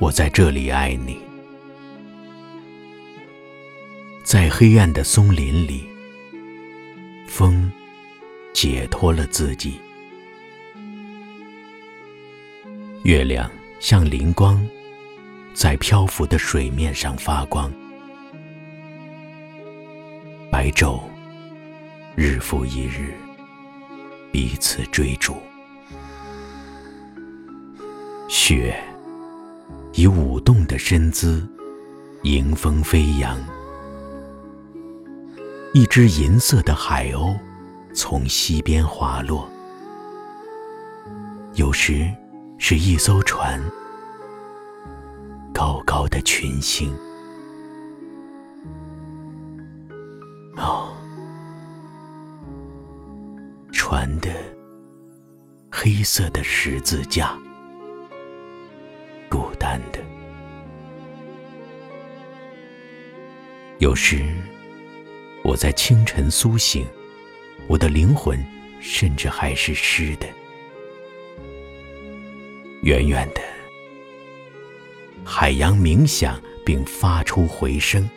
我在这里爱你，在黑暗的松林里，风解脱了自己，月亮像灵光，在漂浮的水面上发光，白昼日复一日，彼此追逐，雪。以舞动的身姿，迎风飞扬。一只银色的海鸥从西边滑落，有时是一艘船，高高的群星。哦，船的黑色的十字架。的，有时我在清晨苏醒，我的灵魂甚至还是湿的。远远的，海洋冥想并发出回声，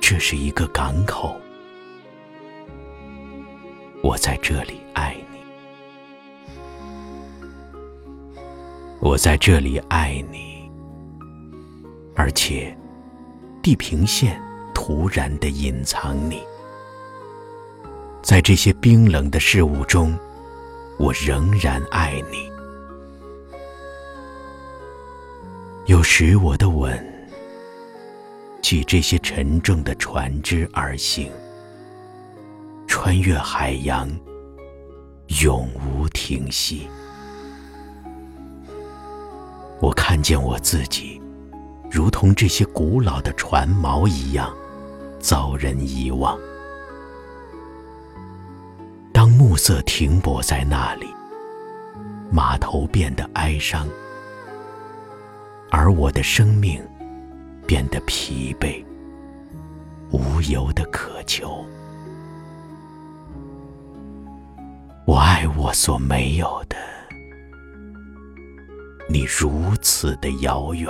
这是一个港口，我在这里爱你。我在这里爱你，而且地平线突然的隐藏你，在这些冰冷的事物中，我仍然爱你。有时我的吻系这些沉重的船只而行，穿越海洋，永无停息。我看见我自己，如同这些古老的船锚一样，遭人遗忘。当暮色停泊在那里，码头变得哀伤，而我的生命变得疲惫，无由的渴求。我爱我所没有的。你如此的遥远，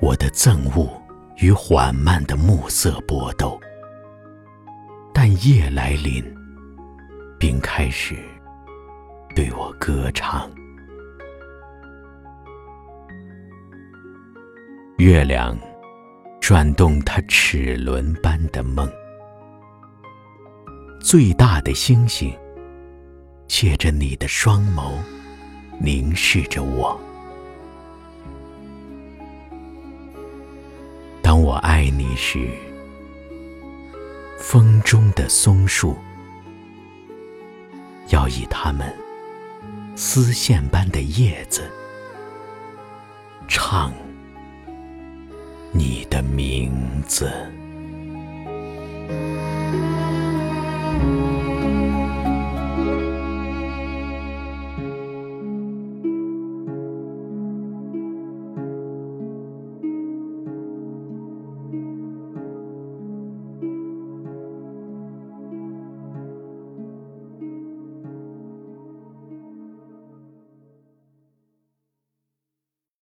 我的憎恶与缓慢的暮色搏斗，但夜来临，并开始对我歌唱。月亮转动它齿轮般的梦，最大的星星借着你的双眸。凝视着我。当我爱你时，风中的松树要以它们丝线般的叶子唱你的名字。